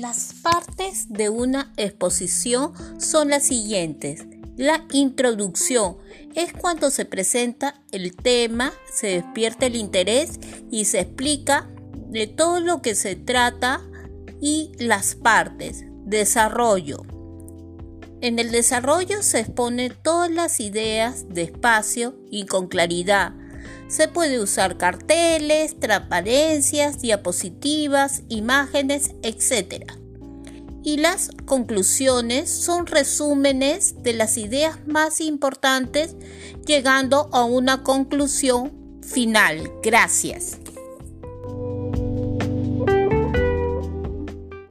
Las partes de una exposición son las siguientes. La introducción es cuando se presenta el tema, se despierta el interés y se explica de todo lo que se trata y las partes. Desarrollo. En el desarrollo se exponen todas las ideas despacio y con claridad. Se puede usar carteles, transparencias, diapositivas, imágenes, etc. Y las conclusiones son resúmenes de las ideas más importantes llegando a una conclusión final. Gracias.